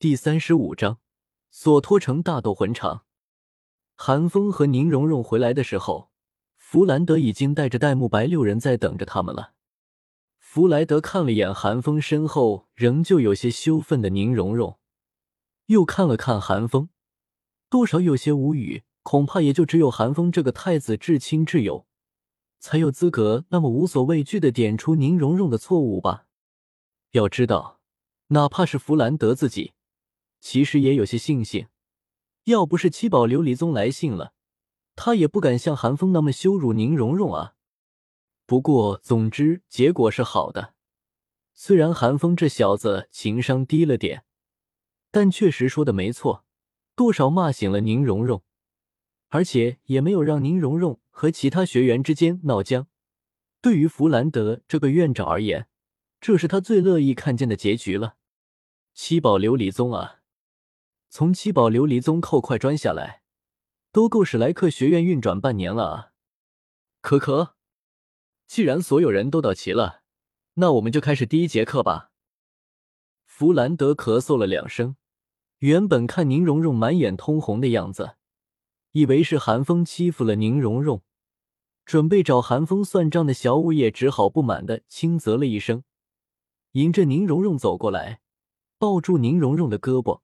第三十五章，索托城大斗魂场。韩风和宁荣荣回来的时候，弗兰德已经带着戴沐白六人在等着他们了。弗莱德看了眼韩风身后仍旧有些羞愤的宁荣荣，又看了看韩风，多少有些无语。恐怕也就只有韩风这个太子至亲至友，才有资格那么无所畏惧的点出宁荣荣的错误吧。要知道，哪怕是弗兰德自己。其实也有些庆幸，要不是七宝琉璃宗来信了，他也不敢像韩风那么羞辱宁荣荣啊。不过，总之结果是好的。虽然韩风这小子情商低了点，但确实说的没错，多少骂醒了宁荣荣，而且也没有让宁荣荣和其他学员之间闹僵。对于弗兰德这个院长而言，这是他最乐意看见的结局了。七宝琉璃宗啊！从七宝琉璃宗扣块砖下来，都够史莱克学院运转半年了啊！可可，既然所有人都到齐了，那我们就开始第一节课吧。弗兰德咳嗽了两声，原本看宁荣荣满眼通红的样子，以为是韩风欺负了宁荣荣，准备找韩风算账的小五也只好不满的轻啧了一声，迎着宁荣荣走过来，抱住宁荣荣的胳膊。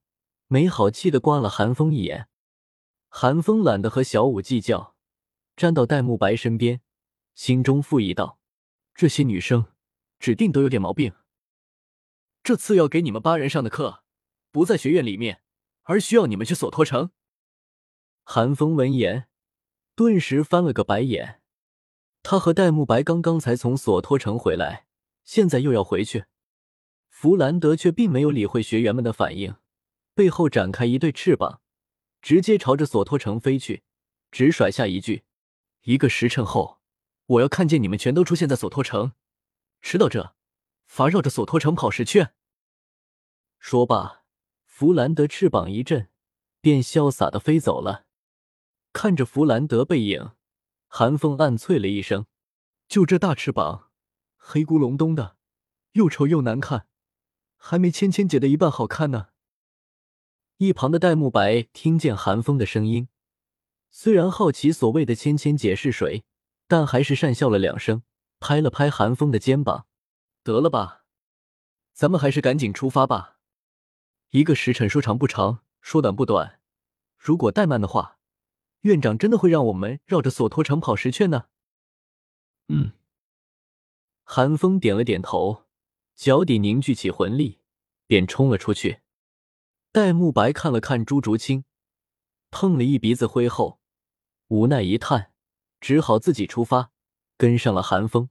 没好气的刮了韩风一眼，韩风懒得和小五计较，站到戴沐白身边，心中附议道：“这些女生指定都有点毛病。这次要给你们八人上的课，不在学院里面，而需要你们去索托城。”韩风闻言，顿时翻了个白眼。他和戴沐白刚刚才从索托城回来，现在又要回去。弗兰德却并没有理会学员们的反应。背后展开一对翅膀，直接朝着索托城飞去，只甩下一句：“一个时辰后，我要看见你们全都出现在索托城。迟到这，罚绕着索托城跑十圈。”说罢，弗兰德翅膀一震，便潇洒的飞走了。看着弗兰德背影，韩风暗啐了一声：“就这大翅膀，黑咕隆咚的，又丑又难看，还没芊芊姐的一半好看呢。”一旁的戴沐白听见韩风的声音，虽然好奇所谓的芊芊姐是谁，但还是讪笑了两声，拍了拍韩风的肩膀：“得了吧，咱们还是赶紧出发吧。一个时辰说长不长，说短不短。如果怠慢的话，院长真的会让我们绕着索托城跑十圈呢。”嗯，韩风点了点头，脚底凝聚起魂力，便冲了出去。戴沐白看了看朱竹清，碰了一鼻子灰后，无奈一叹，只好自己出发，跟上了寒风。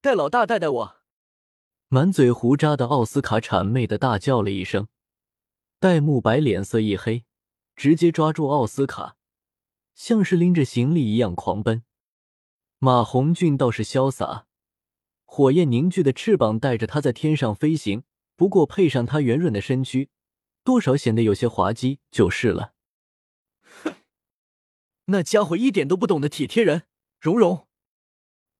戴老大带带我！满嘴胡渣的奥斯卡谄媚的大叫了一声。戴沐白脸色一黑，直接抓住奥斯卡，像是拎着行李一样狂奔。马红俊倒是潇洒，火焰凝聚的翅膀带着他在天上飞行，不过配上他圆润的身躯。多少显得有些滑稽，就是了。哼，那家伙一点都不懂得体贴人。蓉蓉，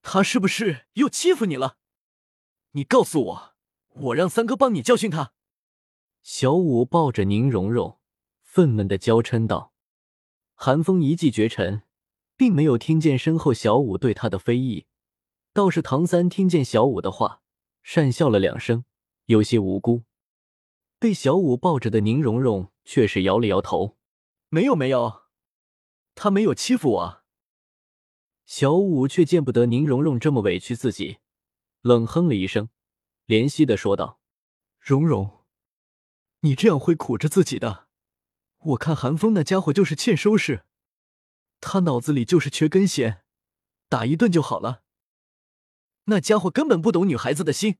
他是不是又欺负你了？你告诉我，我让三哥帮你教训他。小五抱着宁荣荣，愤懑的娇嗔道。寒风一骑绝尘，并没有听见身后小五对他的非议，倒是唐三听见小五的话，讪笑了两声，有些无辜。被小五抱着的宁荣荣却是摇了摇头：“没有，没有，他没有欺负我。”小五却见不得宁荣荣这么委屈自己，冷哼了一声，怜惜的说道：“荣荣，你这样会苦着自己的。我看韩风那家伙就是欠收拾，他脑子里就是缺根弦，打一顿就好了。那家伙根本不懂女孩子的心，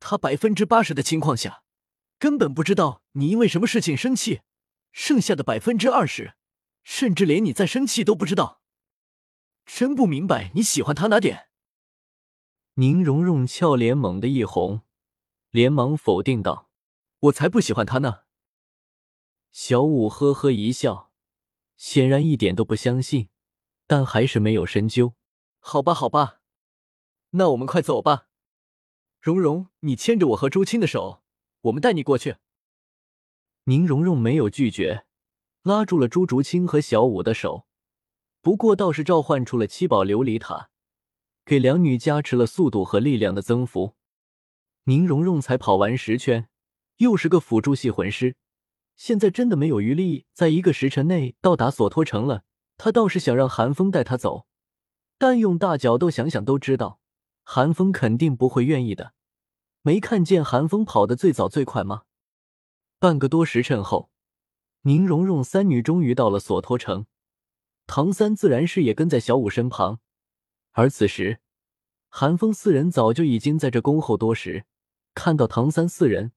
他百分之八十的情况下。”根本不知道你因为什么事情生气，剩下的百分之二十，甚至连你在生气都不知道。真不明白你喜欢他哪点？宁荣荣俏脸猛地一红，连忙否定道：“我才不喜欢他呢。”小五呵呵一笑，显然一点都不相信，但还是没有深究。好吧，好吧，那我们快走吧。荣荣，你牵着我和朱青的手。我们带你过去。宁荣荣没有拒绝，拉住了朱竹清和小舞的手，不过倒是召唤出了七宝琉璃塔，给两女加持了速度和力量的增幅。宁荣荣才跑完十圈，又是个辅助系魂师，现在真的没有余力在一个时辰内到达索托城了。他倒是想让韩风带他走，但用大脚斗想想都知道，韩风肯定不会愿意的。没看见韩风跑得最早最快吗？半个多时辰后，宁荣荣三女终于到了索托城，唐三自然是也跟在小五身旁。而此时，韩风四人早就已经在这恭候多时。看到唐三四人，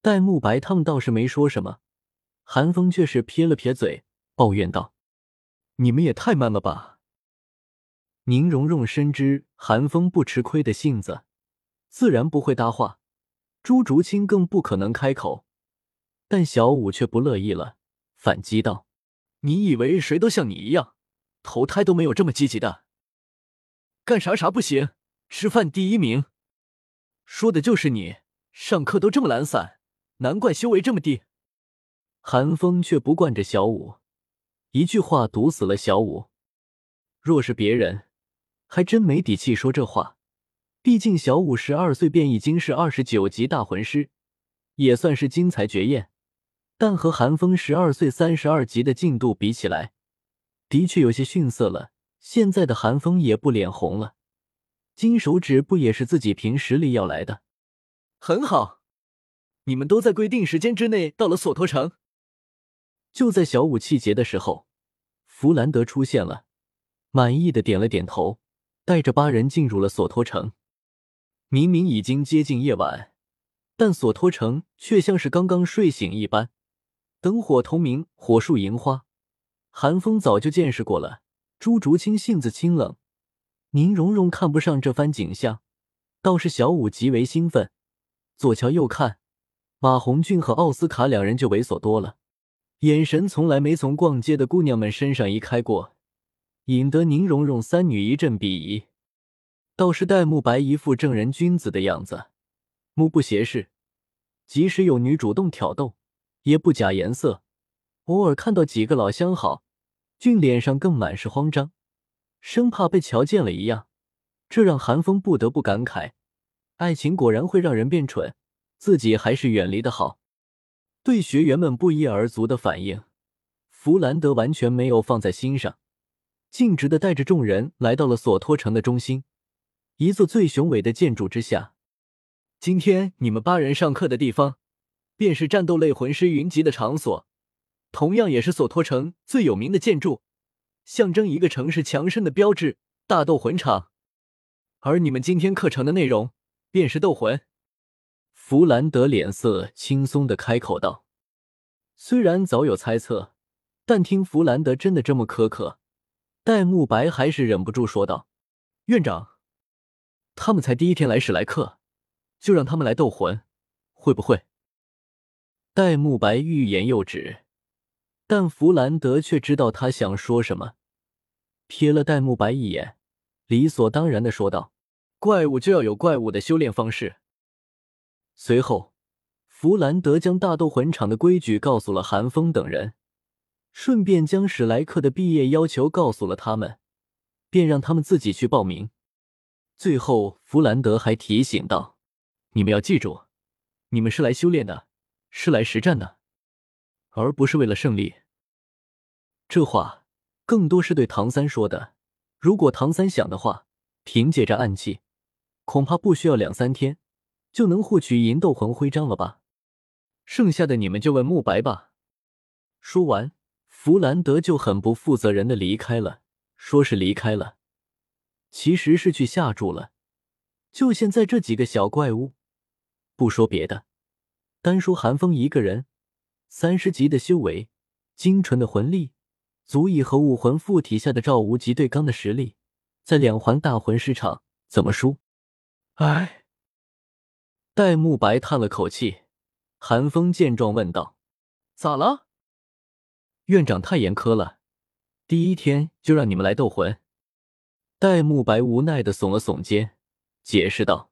戴沐白他们倒是没说什么，韩风却是撇了撇嘴，抱怨道。你们也太慢了吧！宁荣荣深知韩风不吃亏的性子，自然不会搭话。朱竹清更不可能开口，但小五却不乐意了，反击道：“你以为谁都像你一样，投胎都没有这么积极的？干啥啥不行，吃饭第一名。说的就是你，上课都这么懒散，难怪修为这么低。”韩风却不惯着小五。一句话毒死了小五。若是别人，还真没底气说这话。毕竟小五十二岁便已经是二十九级大魂师，也算是精彩绝艳。但和韩风十二岁三十二级的进度比起来，的确有些逊色了。现在的韩风也不脸红了，金手指不也是自己凭实力要来的？很好，你们都在规定时间之内到了索托城。就在小五气结的时候，弗兰德出现了，满意的点了点头，带着八人进入了索托城。明明已经接近夜晚，但索托城却像是刚刚睡醒一般，灯火通明，火树银花。韩风早就见识过了，朱竹清性子清冷，宁荣荣看不上这番景象，倒是小五极为兴奋，左瞧右看，马红俊和奥斯卡两人就猥琐多了。眼神从来没从逛街的姑娘们身上移开过，引得宁荣荣三女一阵鄙夷。倒是戴沐白一副正人君子的样子，目不斜视，即使有女主动挑逗，也不假颜色。偶尔看到几个老相好，俊脸上更满是慌张，生怕被瞧见了一样。这让韩风不得不感慨：爱情果然会让人变蠢，自己还是远离的好。对学员们不一而足的反应，弗兰德完全没有放在心上，径直的带着众人来到了索托城的中心，一座最雄伟的建筑之下。今天你们八人上课的地方，便是战斗类魂师云集的场所，同样也是索托城最有名的建筑，象征一个城市强盛的标志——大斗魂场。而你们今天课程的内容，便是斗魂。弗兰德脸色轻松的开口道：“虽然早有猜测，但听弗兰德真的这么苛刻，戴沐白还是忍不住说道：‘院长，他们才第一天来史莱克，就让他们来斗魂，会不会？’”戴沐白欲言又止，但弗兰德却知道他想说什么，瞥了戴沐白一眼，理所当然的说道：“怪物就要有怪物的修炼方式。”随后，弗兰德将大斗魂场的规矩告诉了韩风等人，顺便将史莱克的毕业要求告诉了他们，便让他们自己去报名。最后，弗兰德还提醒道：“你们要记住，你们是来修炼的，是来实战的，而不是为了胜利。”这话更多是对唐三说的。如果唐三想的话，凭借着暗器，恐怕不需要两三天。就能获取银斗魂徽章了吧？剩下的你们就问慕白吧。说完，弗兰德就很不负责任的离开了。说是离开了，其实是去下注了。就现在这几个小怪物，不说别的，单说寒风一个人，三十级的修为，精纯的魂力，足以和武魂附体下的赵无极对刚的实力，在两环大魂师场怎么输？哎。戴沐白叹了口气，韩风见状问道：“咋了？院长太严苛了，第一天就让你们来斗魂。”戴沐白无奈的耸了耸肩，解释道：“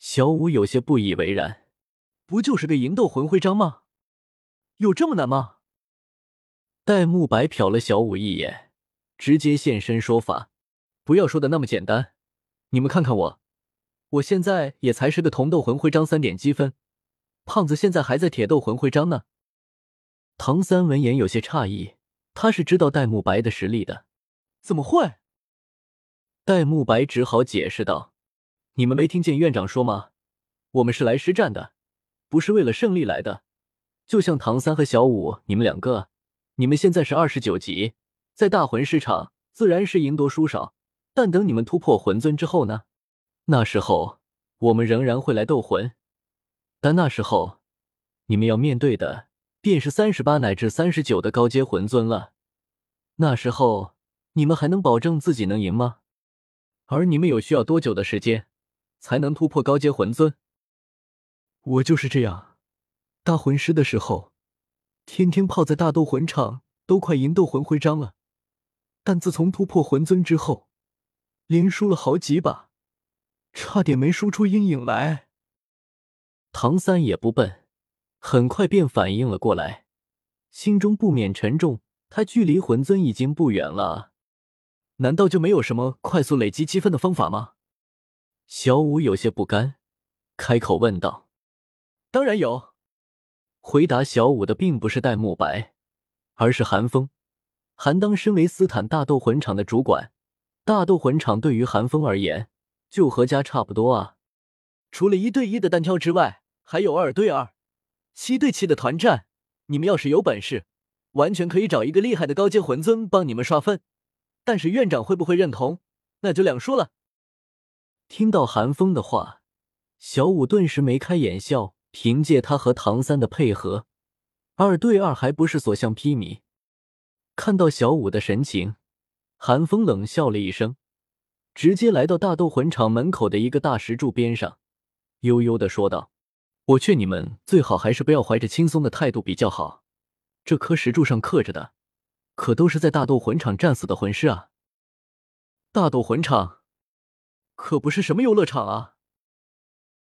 小五有些不以为然，不就是个银斗魂徽章吗？有这么难吗？戴沐白瞟了小五一眼，直接现身说法：“不要说的那么简单，你们看看我，我现在也才是个铜斗魂徽章三点积分，胖子现在还在铁斗魂徽章呢。”唐三闻言有些诧异，他是知道戴沐白的实力的，怎么会？戴沐白只好解释道：“你们没听见院长说吗？我们是来实战的，不是为了胜利来的。就像唐三和小五，你们两个，你们现在是二十九级，在大魂市场自然是赢多输少。但等你们突破魂尊之后呢？那时候我们仍然会来斗魂，但那时候你们要面对的……”便是三十八乃至三十九的高阶魂尊了。那时候你们还能保证自己能赢吗？而你们有需要多久的时间才能突破高阶魂尊？我就是这样，大魂师的时候，天天泡在大斗魂场，都快赢斗魂徽章了。但自从突破魂尊之后，连输了好几把，差点没输出阴影来。唐三也不笨。很快便反应了过来，心中不免沉重。他距离魂尊已经不远了，难道就没有什么快速累积积分的方法吗？小五有些不甘，开口问道：“当然有。”回答小五的并不是戴沐白，而是韩风。韩当身为斯坦大斗魂场的主管，大斗魂场对于韩风而言就和家差不多啊。除了一对一的单挑之外，还有二对二。七对七的团战，你们要是有本事，完全可以找一个厉害的高阶魂尊帮你们刷分。但是院长会不会认同，那就两说了。听到韩风的话，小五顿时眉开眼笑。凭借他和唐三的配合，二对二还不是所向披靡？看到小五的神情，韩风冷笑了一声，直接来到大斗魂场门口的一个大石柱边上，悠悠的说道。我劝你们最好还是不要怀着轻松的态度比较好。这颗石柱上刻着的，可都是在大斗魂场战死的魂师啊！大斗魂场可不是什么游乐场啊！